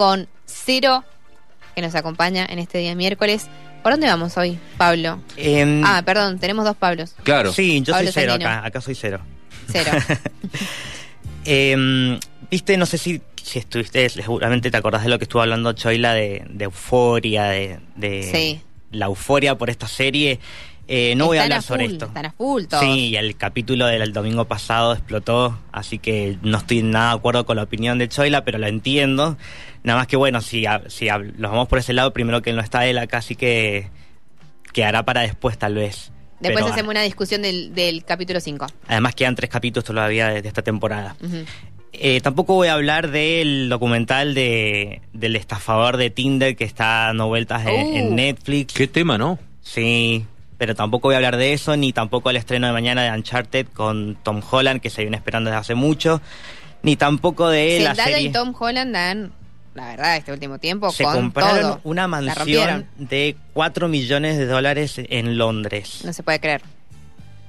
con Cero, que nos acompaña en este día miércoles. ¿Por dónde vamos hoy, Pablo? Em, Ah, perdón, tenemos dos Pablos. Claro. sí, yo soy cero Sandino. acá, acá soy cero. Cero. Em, Viste, no sé si, si estuviste, seguramente te acordás de lo que estuvo hablando Choila de, de euforia, de, de Sí. la euforia por esta serie. Eh, no voy a hablar sobre full, esto. Están a full todos. Sí, y el capítulo del domingo pasado explotó, así que no estoy nada de acuerdo con la opinión de Choila, pero la entiendo. Nada más que bueno, si, hab- si hab- los vamos por ese lado, primero que no está él acá, así que quedará para después tal vez. Después Pero, hacemos una discusión del, del capítulo 5. Además quedan tres capítulos todavía de, de esta temporada. Eh, tampoco voy a hablar del documental de, del estafador de Tinder que está dando vueltas en, Uh. en Netflix. Qué tema, ¿no? Sí, pero tampoco voy a hablar de eso, ni tampoco el estreno de mañana de Uncharted con Tom Holland, que se viene esperando desde hace mucho, ni tampoco de la serie. y Tom Holland dan, la verdad, este último tiempo se con compraron todo. una mansión de 4 millones de dólares en Londres. No se puede creer.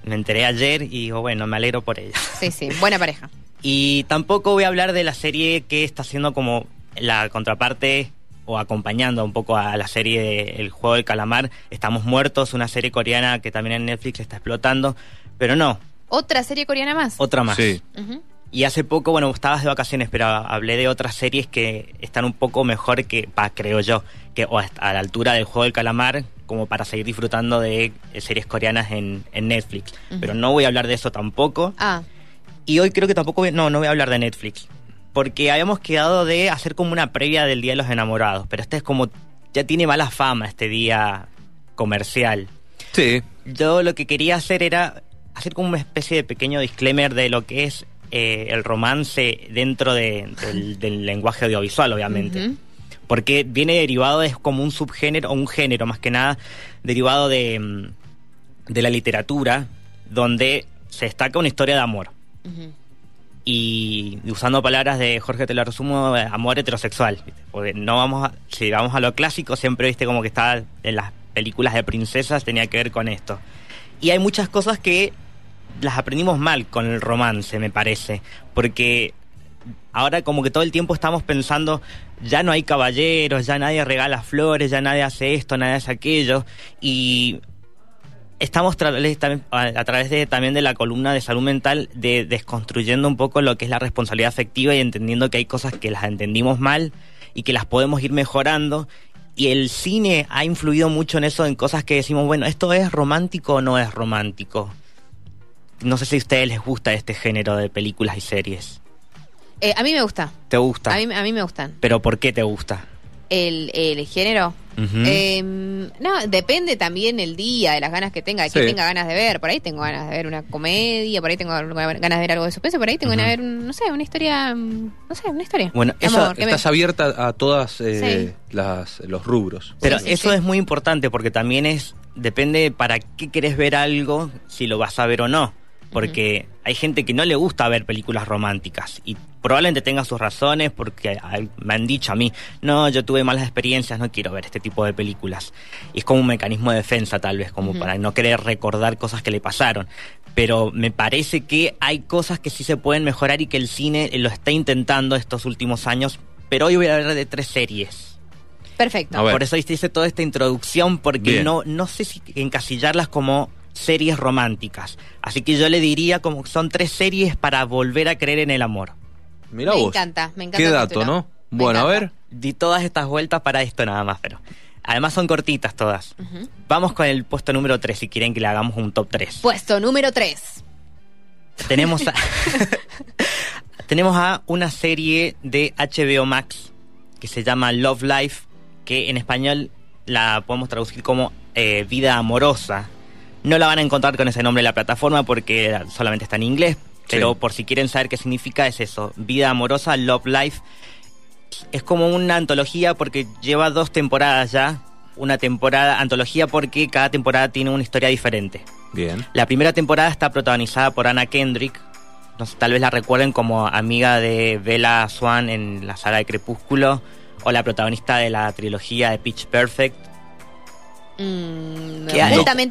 Me enteré ayer y digo, bueno, me alegro por ella. Sí, sí, buena pareja. Y tampoco voy a hablar de la serie que está haciendo como la contraparte o acompañando un poco a la serie de El Juego del Calamar. Estamos Muertos, una serie coreana que también en Netflix está explotando. Pero no, Otra serie coreana más. otra más. Sí. Y hace poco, bueno, estabas de vacaciones, pero hablé de otras series que están un poco mejor que, pa, creo yo, que o a la altura del Juego del Calamar, como para seguir disfrutando de eh, series coreanas en, en Netflix. Pero no voy a hablar de eso tampoco. Ah, Y hoy creo que tampoco, voy- no, no voy a hablar de Netflix. Porque habíamos quedado de hacer como una previa del Día de los Enamorados. Pero este es como, ya tiene mala fama este día comercial. Sí. Yo lo que quería hacer era hacer como una especie de pequeño disclaimer de lo que es eh, el romance dentro de- del, del lenguaje audiovisual, obviamente. Porque viene derivado, es como un subgénero, o un género más que nada, derivado de, mm, de la literatura, donde se destaca una historia de amor. Ujú. Y usando palabras de Jorge te lo resumo, eh, amor heterosexual. Porque no vamos a, si vamos a lo clásico, siempre viste como que está en las películas de princesas, tenía que ver con esto. Y hay muchas cosas que las aprendimos mal con el romance, me parece. Porque ahora como que todo el tiempo estamos pensando, ya no hay caballeros, ya nadie regala flores, ya nadie hace esto, nadie hace aquello. Y estamos tra- a través de, también de la columna de salud mental de desconstruyendo un poco lo que es la responsabilidad afectiva y entendiendo que hay cosas que las entendimos mal y que las podemos ir mejorando. Y el cine ha influido mucho en eso, en cosas que decimos, bueno, ¿esto es romántico o no es romántico? No sé si a ustedes les gusta este género de películas y series. Eh, a mí me gusta. ¿Te gusta? A mí, a mí me gustan. ¿Pero por qué te gusta? El, el género. Eh, no, depende también el día, de las ganas que tenga, de qué Sí. tenga ganas de ver. Por ahí tengo ganas de ver una comedia, por ahí tengo ganas de ver algo de suspenso, por ahí tengo ganas de ver, un- no sé, una historia, mm, no sé, una historia. Bueno, eso- amor, que me- Estás abierta a todas eh, Sí. las, los rubros. Pero Sí, sí, eso sí. es muy importante porque también es, depende para qué querés ver algo, si lo vas a ver o no. Porque hay gente que no le gusta ver películas románticas y probablemente tenga sus razones porque me han dicho a mí, no, yo tuve malas experiencias, no quiero ver este tipo de películas. Y es como un mecanismo de defensa tal vez, como para no querer recordar cosas que le pasaron. Pero me parece que hay cosas que sí se pueden mejorar y que el cine lo está intentando estos últimos años. Pero hoy voy a hablar de tres series. Perfecto. Por eso hice toda esta introducción, porque Bien. no, no sé si encasillarlas como series románticas. Así que yo le diría como que son tres series para volver a creer en el amor. Mira me vos. encanta, me encanta. Qué dato, título. ¿no? Me Bueno, a ver. Di todas estas vueltas para esto nada más, pero además son cortitas todas. Vamos con el puesto número 3 si quieren que le hagamos un top 3. Puesto número 3. Tenemos a, tenemos a una serie de HBO Max que se llama Love Life, que en español la podemos traducir como eh, Vida Amorosa. No la van a encontrar con ese nombre en la plataforma porque solamente está en inglés, pero Sí. por si quieren saber qué significa es eso, Vida Amorosa, Love Life. Es como una antología porque lleva dos temporadas ya. Una temporada, antología porque cada temporada tiene una historia diferente. Bien. La primera temporada está protagonizada por Anna Kendrick. No sé, tal vez la recuerden como amiga de Bella Swan en la saga de Crepúsculo o la protagonista de la trilogía de Pitch Perfect. Mm,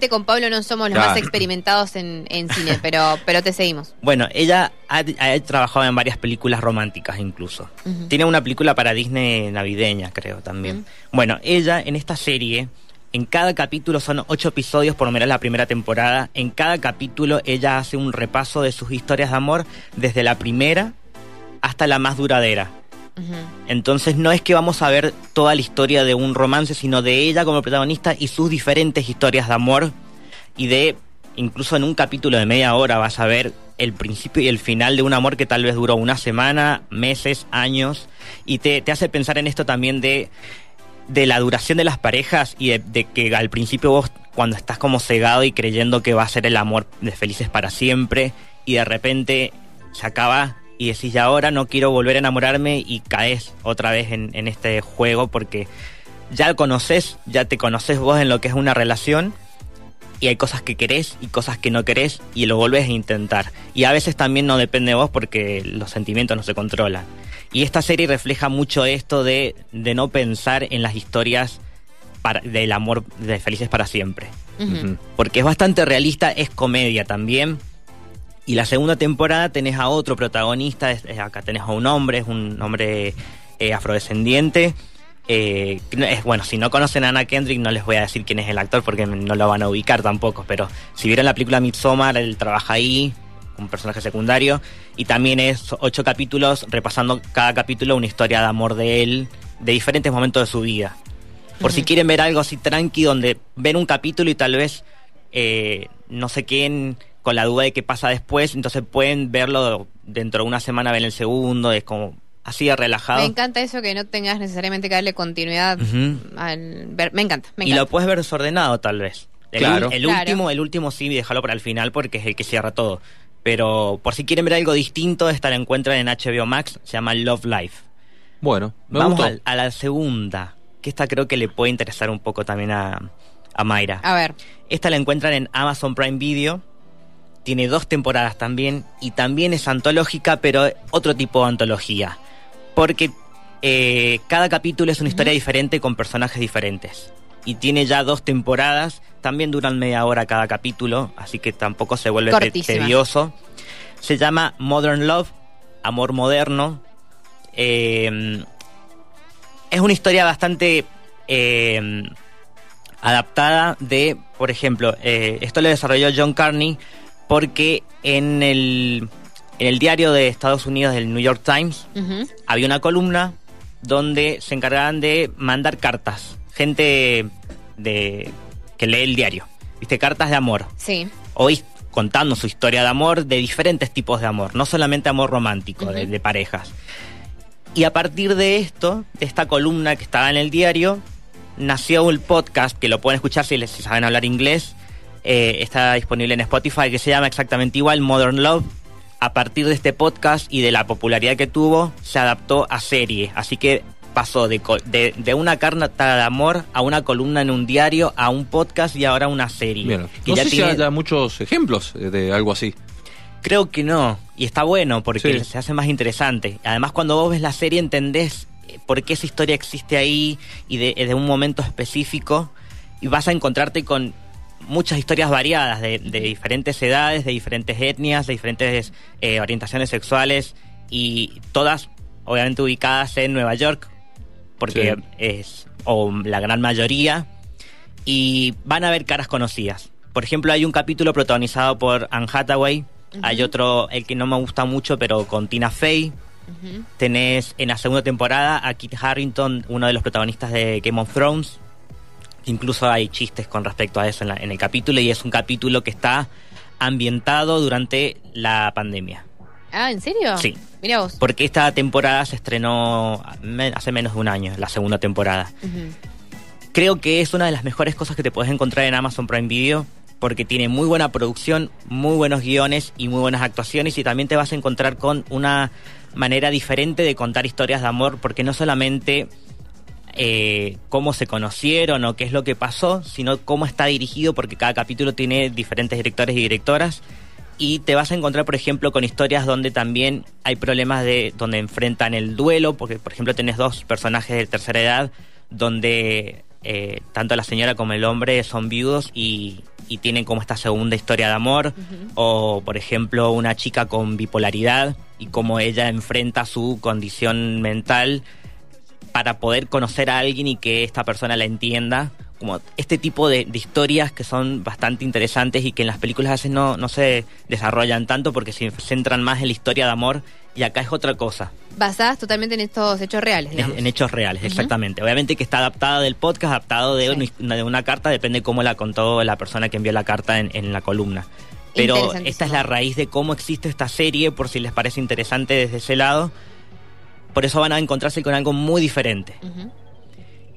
con Pablo no somos los Claro. más experimentados en, en cine, pero, pero te seguimos. Bueno, ella ha, ha trabajado en varias películas románticas incluso. Tiene una película para Disney navideña, creo, también. Bueno, ella en esta serie, en cada capítulo son ocho episodios, por lo menos la primera temporada. En cada capítulo ella hace un repaso de sus historias de amor, desde la primera hasta la más duradera. Entonces no es que vamos a ver toda la historia de un romance, sino de ella como protagonista y sus diferentes historias de amor. Y de, incluso en un capítulo de media hora vas a ver el principio y el final de un amor que tal vez duró una semana, meses, años. Y te, te hace pensar en esto también de, de la duración de las parejas y de, de que al principio vos cuando estás como cegado y creyendo que va a ser el amor de felices para siempre y de repente se acaba y decís ya ahora no quiero volver a enamorarme y caes otra vez en, en este juego porque ya conoces, ya te conoces vos en lo que es una relación y hay cosas que querés y cosas que no querés y lo volvés a intentar. Y a veces también no depende de vos porque los sentimientos no se controlan. Y esta serie refleja mucho esto de, de no pensar en las historias para- del amor de felices para siempre. Porque es bastante realista, es comedia también. Y la segunda temporada tenés a otro protagonista, es- es- acá tenés a un hombre, es un hombre eh, afrodescendiente. eh, es, bueno, si no conocen a Anna Kendrick no les voy a decir quién es el actor porque no lo van a ubicar tampoco, pero si vieron la película Midsommar, él trabaja ahí, un personaje secundario, y también es ocho capítulos repasando cada capítulo una historia de amor de él, de diferentes momentos de su vida. Por si quieren ver algo así tranqui, donde ven un capítulo y tal vez eh, no se queden con la duda de qué pasa después, entonces pueden verlo dentro de una semana, ven el segundo, es como así de relajado. Me encanta eso que no tengas necesariamente que darle continuidad al ver. Me encanta, me y encanta. lo puedes ver desordenado tal vez. El, Claro. el Claro. último, el último sí, déjalo para el final porque es el que cierra todo. Pero por si quieren ver algo distinto, esta la encuentran en HBO Max, se llama Love Life. Bueno, me Vamos a, la segunda, que esta creo que le puede interesar un poco también a, a Mayra. A ver, Esta la encuentran en Amazon Prime Video. Tiene dos temporadas también. Y también es antológica, pero otro tipo de antología. Porque eh, cada capítulo es una historia diferente con personajes diferentes. Y tiene ya dos temporadas. También duran media hora cada capítulo. Así que tampoco se vuelve Cortísima. tedioso. Se llama Modern Love. Amor moderno. Eh, es una historia bastante eh, adaptada de, por ejemplo, eh, esto lo desarrolló John Carney porque en el, en el diario de Estados Unidos, del New York Times, había una columna donde se encargaban de mandar cartas. Gente de que lee el diario. ¿Viste? Cartas de amor. sí. Hoy contando su historia de amor, de diferentes tipos de amor, no solamente amor romántico, de, de parejas. Y a partir de esto, de esta columna que estaba en el diario, nació el podcast, que lo pueden escuchar si, les, si saben hablar inglés, eh, está disponible en Spotify, que se llama exactamente igual, Modern Love. A partir de este podcast y de la popularidad que tuvo, se adaptó a serie. Así que pasó de, de, de una carta de amor a una columna en un diario, a un podcast y ahora a una serie. Bien. Que No ya sé tiene- si haya muchos ejemplos de algo así. Creo que no, y está bueno porque Sí. se hace más interesante. Además, cuando vos ves la serie entendés eh, por qué esa historia existe ahí y de, de un momento específico y vas a encontrarte con muchas historias variadas de, de diferentes edades, de diferentes etnias, de diferentes eh, orientaciones sexuales y todas obviamente ubicadas en Nueva York porque Sí. es o la gran mayoría y van a ver caras conocidas. Por ejemplo, hay un capítulo protagonizado por Anne Hathaway, hay otro, el que no me gusta mucho, pero con Tina Fey. Tenés en la segunda temporada a Kit Harrington, uno de los protagonistas de Game of Thrones. Incluso hay chistes con respecto a eso en, la- en el capítulo y es un capítulo que está ambientado durante la pandemia. Ah, ¿en serio? Sí. Mira vos. Porque esta temporada se estrenó hace menos de un año, la segunda temporada. Creo que es una de las mejores cosas que te puedes encontrar en Amazon Prime Video porque tiene muy buena producción, muy buenos guiones y muy buenas actuaciones y también te vas a encontrar con una manera diferente de contar historias de amor porque no solamente eh, cómo se conocieron o qué es lo que pasó, sino cómo está dirigido porque cada capítulo tiene diferentes directores y directoras y te vas a encontrar, por ejemplo, con historias donde también hay problemas de donde enfrentan el duelo, porque por ejemplo tenés dos personajes de tercera edad donde eh, tanto la señora como el hombre son viudos y, y tienen como esta segunda historia de amor. O, por ejemplo, una chica con bipolaridad y cómo ella enfrenta su condición mental para poder conocer a alguien y que esta persona la entienda. Como este tipo de, de historias que son bastante interesantes y que en las películas a veces no, no se desarrollan tanto porque se centran más en la historia de amor y acá es otra cosa. Basadas totalmente en estos hechos reales, Es- digamos. En hechos reales, exactamente. Obviamente que está adaptada del podcast, adaptado de, Sí. una, de una carta, depende cómo la contó la persona que envió la carta en, en la columna. Pero esta es la raíz de cómo existe esta serie, por si les parece interesante desde ese lado. Por eso van a encontrarse con algo muy diferente.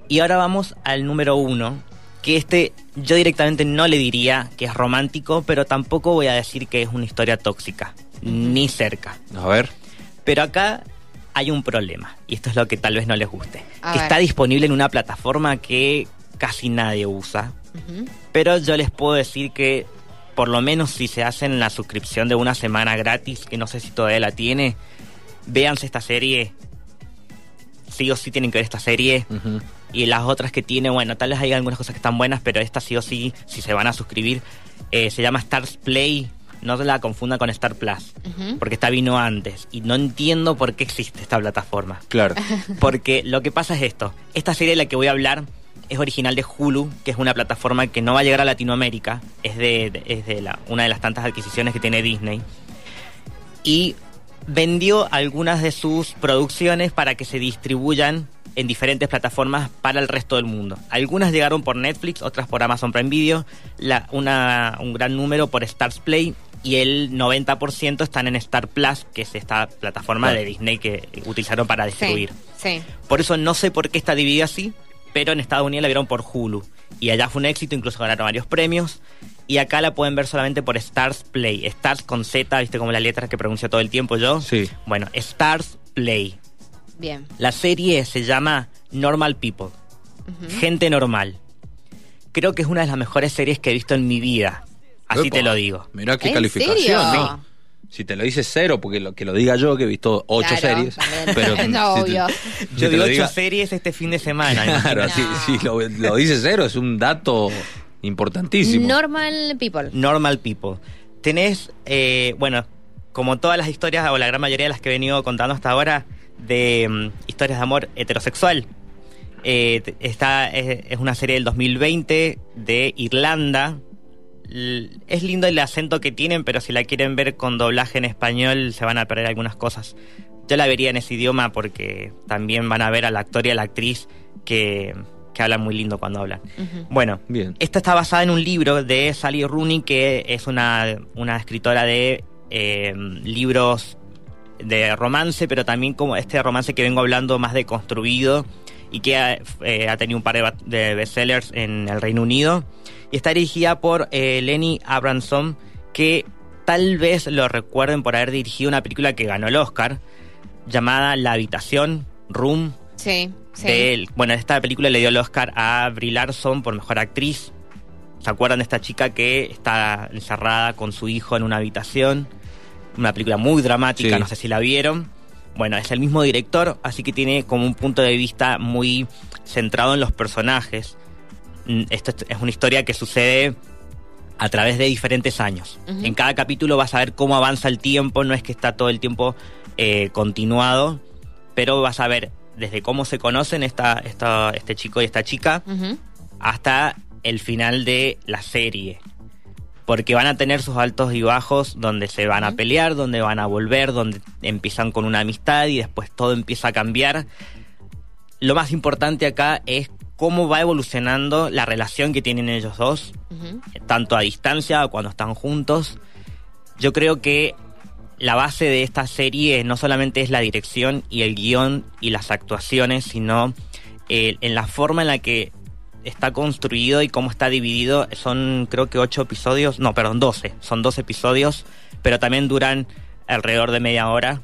Y ahora vamos al número uno, que este yo directamente no le diría que es romántico, pero tampoco voy a decir que es una historia tóxica, ni cerca. A ver. Pero acá hay un problema, y esto es lo que tal vez no les guste. A que ver. está disponible en una plataforma que casi nadie usa, pero yo les puedo decir que por lo menos si se hacen la suscripción de una semana gratis, que no sé si todavía la tiene, véanse esta serie. Sí o sí tienen que ver esta serie. Y las otras que tiene, bueno, tal vez hay algunas cosas que están buenas, pero esta sí o sí, si se van a suscribir, eh, se llama Stars Play. No se la confunda con Star Plus, porque esta vino antes. Y no entiendo por qué existe esta plataforma. Claro. Porque lo que pasa es esto. Esta serie de la que voy a hablar es original de Hulu, que es una plataforma que no va a llegar a Latinoamérica. Es de, de- es de la, una de las tantas adquisiciones que tiene Disney. Y vendió algunas de sus producciones para que se distribuyan en diferentes plataformas para el resto del mundo. Algunas llegaron por Netflix, otras por Amazon Prime Video, la- una- un gran número por Stars Play y el 90% están en Star Plus, que es esta plataforma de Disney que utilizaron para distribuir. Sí, sí. Por eso no sé por qué está dividida así, pero en Estados Unidos la vieron por Hulu. Y allá fue un éxito, incluso ganaron varios premios. Y acá la pueden ver solamente por Stars Play. Stars con Z, viste como las letras que pronuncio todo el tiempo yo. Sí. Bueno, Stars Play. Bien. La serie se llama Normal People. Gente normal. Creo que es una de las mejores series que he visto en mi vida. Así Epa, te lo digo. Mirá qué ¿En calificación. serio? ¿no? Si te lo dices cero, porque lo que lo diga yo, que he visto ocho Claro, series. también. Pero No, si te- obvio. si Yo vi ocho diga- series este fin de semana. Claro. No. si, si lo, lo dices cero, es un dato importantísimo. Normal People. Normal People. Tenés, eh, bueno, como todas las historias, o la gran mayoría de las que he venido contando hasta ahora, de mm, historias de amor heterosexual. Eh, t- esta es, es una serie del 2020 de Irlanda. Es lindo el acento que tienen, pero si la quieren ver con doblaje en español se van a perder algunas cosas. Yo la vería en ese idioma porque también van a ver al actor y a la actriz que, que hablan muy lindo cuando hablan. Bueno, Bien. esta está basada en un libro de Sally Rooney, que es una, una escritora de eh, libros de romance, pero también como este romance que vengo hablando más de construido y que ha, eh, ha tenido un par de, de bestsellers en el Reino Unido. Y está dirigida por eh, Lenny Abramson, que tal vez lo recuerden por haber dirigido una película que ganó el Oscar, llamada La Habitación, Room, Sí, sí. de él. Bueno, esta película le dio el Oscar a Brie Larson por mejor actriz. ¿Se acuerdan de esta chica que está encerrada con su hijo en una habitación? Una película muy dramática, Sí. no sé si la vieron. Bueno, es el mismo director, así que tiene como un punto de vista muy centrado en los personajes. Mm, Esto es- una historia que sucede a través de diferentes años. En cada capítulo vas a ver cómo avanza el tiempo, no es que está todo el tiempo eh, continuado, pero vas a ver desde cómo se conocen esta, esta, este chico y esta chica hasta el final de la serie. Porque van a tener sus altos y bajos donde se van a pelear, donde van a volver, donde empiezan con una amistad y después todo empieza a cambiar. Lo más importante acá es cómo va evolucionando la relación que tienen ellos dos tanto a distancia o cuando están juntos. Yo creo que la base de esta serie no solamente es la dirección y el guion y las actuaciones, sino eh, en la forma en la que está construido y cómo está dividido. Son creo que ocho episodios, no, perdón, 12. Son 12 episodios, pero también duran alrededor de media hora.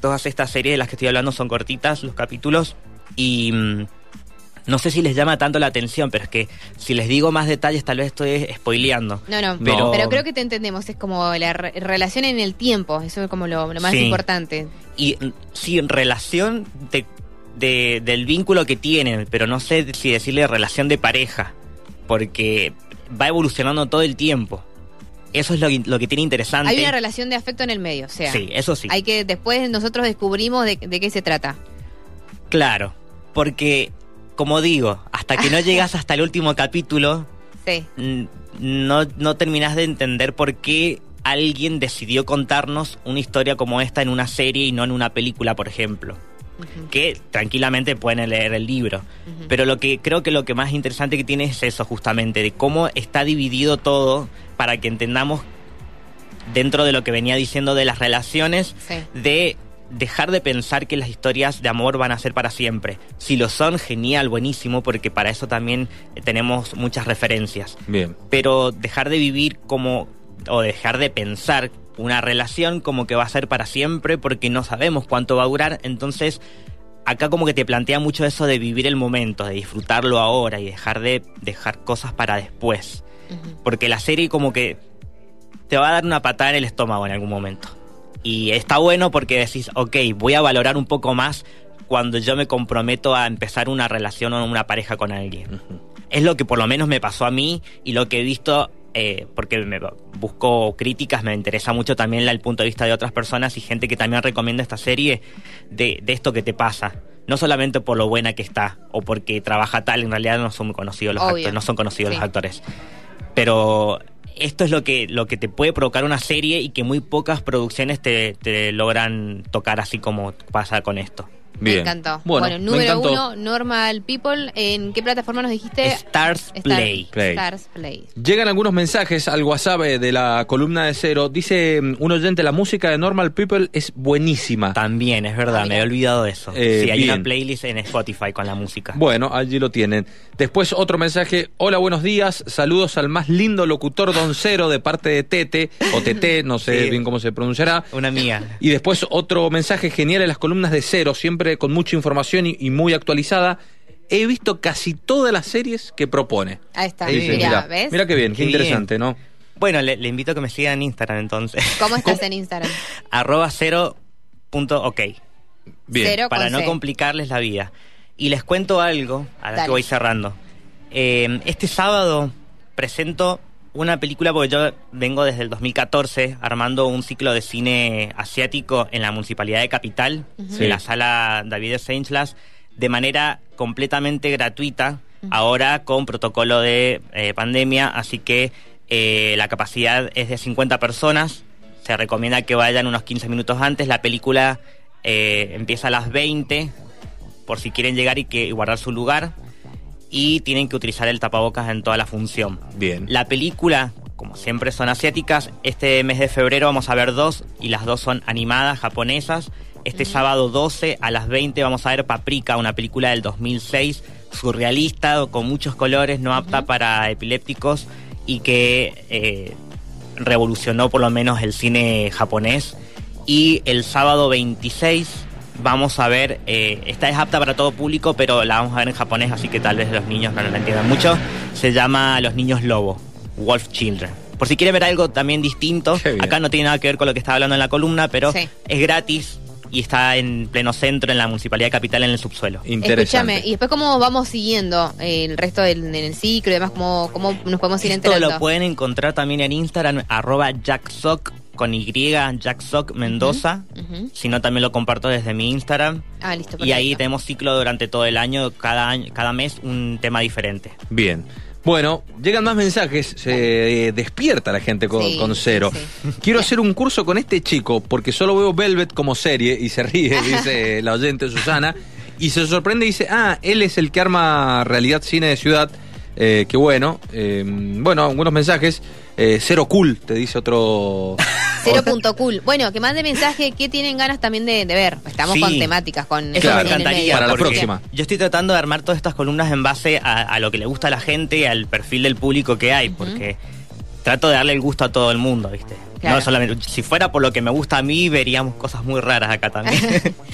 Todas estas series de las que estoy hablando son cortitas, los capítulos, y mm, no sé si les llama tanto la atención, pero es que si les digo más detalles tal vez estoy spoileando. No, no, Pero- pero, creo que te entendemos. Es como la re- relación en el tiempo. Eso es como lo, lo más Sí. importante. Y sí, relación, de- del vínculo que tienen, pero no sé si decirle relación de pareja, porque va evolucionando todo el tiempo. Eso es lo, que- lo que tiene interesante. Hay una relación de afecto en el medio, o sea. Sí, eso sí. Hay que después nosotros descubrimos de, de qué se trata. Claro, porque, como digo, hasta que no llegas hasta el último capítulo, Sí. no, no terminás de entender por qué alguien decidió contarnos una historia como esta en una serie y no en una película, por ejemplo. Que tranquilamente pueden leer el libro. Pero lo que creo que lo que más interesante que tiene es eso, justamente, de cómo está dividido todo para que entendamos dentro de lo que venía diciendo de las relaciones, Sí. de dejar de pensar que las historias de amor van a ser para siempre. Si lo son, genial, buenísimo, porque para eso también eh, tenemos muchas referencias. Bien. Pero dejar de vivir como, o dejar de pensar una relación como que va a ser para siempre, porque no sabemos cuánto va a durar, entonces acá como que te plantea mucho eso de vivir el momento, de disfrutarlo ahora y dejar de dejar cosas para después. Porque la serie como que te va a dar una patada en el estómago en algún momento. Y está bueno porque decís, ok, voy a valorar un poco más cuando yo me comprometo a empezar una relación o una pareja con alguien. Es lo que por lo menos me pasó a mí y lo que he visto, eh, porque me busco críticas, me interesa mucho también el punto de vista de otras personas y gente que también recomienda esta serie de, de esto que te pasa. No solamente por lo buena que está o porque trabaja tal, en realidad no son muy conocidos los Obvio. actores, no son conocidos Sí. los actores. Pero esto es lo que, lo que te puede provocar una serie y que muy pocas producciones te, te logran tocar así como pasa con esto. Bien. Me encantó. Bueno, Bueno, me número encantó. uno, Normal People. ¿En qué plataforma nos dijiste? Stars Star- Play. Play. Stars Play. Llegan algunos mensajes al WhatsApp eh, de la columna de cero. Dice mm, un oyente, la música de Normal People es buenísima. También, es verdad, Ah, me había olvidado de eso. Eh, sí, hay bien. una playlist en Spotify con la música. Bueno, allí lo tienen. Después otro mensaje. Hola, buenos días. Saludos al más lindo locutor Don Cero de parte de Tete, o Tete, no sé Sí. bien cómo se pronunciará. Una mía. Y después otro mensaje genial en las columnas de Cero, siempre con mucha información y, y muy actualizada. He visto casi todas las series que propone. Ahí está. Mirá, ¿ves? mirá qué bien, qué, Qué interesante, ¿no? Bueno, le, le invito a que me sigan en Instagram entonces. ¿Cómo estás en Instagram? Arroba cero punto ok. Bien. Cero para no C. complicarles la vida. Y les cuento algo, ahora Dale. que voy cerrando. Eh, este sábado presento una película porque yo vengo desde el 2014 armando un ciclo de cine asiático en la Municipalidad de Capital, en la sala David Seinslas, de manera completamente gratuita, ahora con protocolo de eh, pandemia, así que eh, la capacidad es de 50 personas, se recomienda que vayan unos 15 minutos antes, la película eh, empieza a las 20, por si quieren llegar y, que, y guardar su lugar, y tienen que utilizar el tapabocas en toda la función. Bien. La película, como siempre son asiáticas, este mes de febrero vamos a ver dos y las dos son animadas japonesas. Este sábado 12 a las 20 vamos a ver Paprika, una película del 2006, surrealista, con muchos colores, no apta para epilépticos y que eh, revolucionó por lo menos el cine japonés. Y el sábado 26 vamos a ver, eh, esta es apta para todo público, pero la vamos a ver en japonés, así que tal vez los niños no la entiendan mucho. Se llama Los Niños Lobo, Wolf Children. Por si quieren ver algo también distinto, acá no tiene nada que ver con lo que estaba hablando en la columna, pero Sí. es gratis y está en pleno centro, en la Municipalidad Capital, en el subsuelo. Interesante. Escúchame, y después cómo vamos siguiendo eh, el resto del en el ciclo y demás, cómo, cómo nos podemos ir Esto enterando. lo pueden encontrar también en Instagram, arroba jacksock con Y, jacksock Mendoza. Ujú. Si no, también lo comparto desde mi Instagram. Ah, listo. Y ahí perfecto. tenemos ciclo durante todo el año, cada año, cada mes un tema diferente. Bien. Bueno, llegan más mensajes, se eh, despierta la gente con, Sí, con cero. sí. Quiero hacer un curso con este chico porque solo veo Velvet como serie y se ríe, dice la oyente Susana. Y se sorprende y dice, ah, él es el que arma realidad cine de ciudad. Eh, qué bueno. Eh, bueno, algunos mensajes. Eh, cero cool, te dice otro... Cero punto cool. Bueno, que mande mensaje que tienen ganas también de, de ver. Estamos Sí. con temáticas, con Eso Claro. me encantaría. Para la próxima. Yo estoy tratando de armar todas estas columnas en base a, a lo que le gusta a la gente y al perfil del público que hay, porque trato de darle el gusto a todo el mundo, ¿viste? Claro. No solamente, si fuera por lo que me gusta a mí, veríamos cosas muy raras acá también.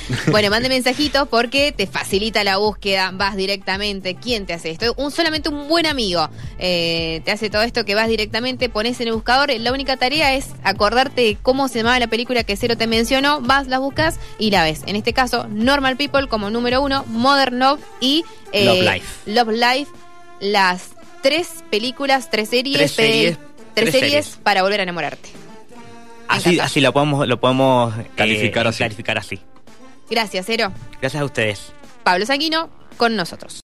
bueno, mande mensajitos porque te facilita la búsqueda, vas directamente. ¿Quién te hace esto? Un solamente un buen amigo eh, te hace todo esto que vas directamente, pones en el buscador. La única tarea es acordarte de cómo se llamaba la película que Cero te mencionó, vas, la buscas y la ves. En este caso, Normal People como número uno, Modern Love y eh, Love Life. Love Life, las tres películas, tres series, Tres series, tres series series. para volver a enamorarte. Así, así lo podemos, lo podemos eh, Calificar así. Clarificar así. Gracias, Cero. Gracias a ustedes. Pablo Sanguino con nosotros.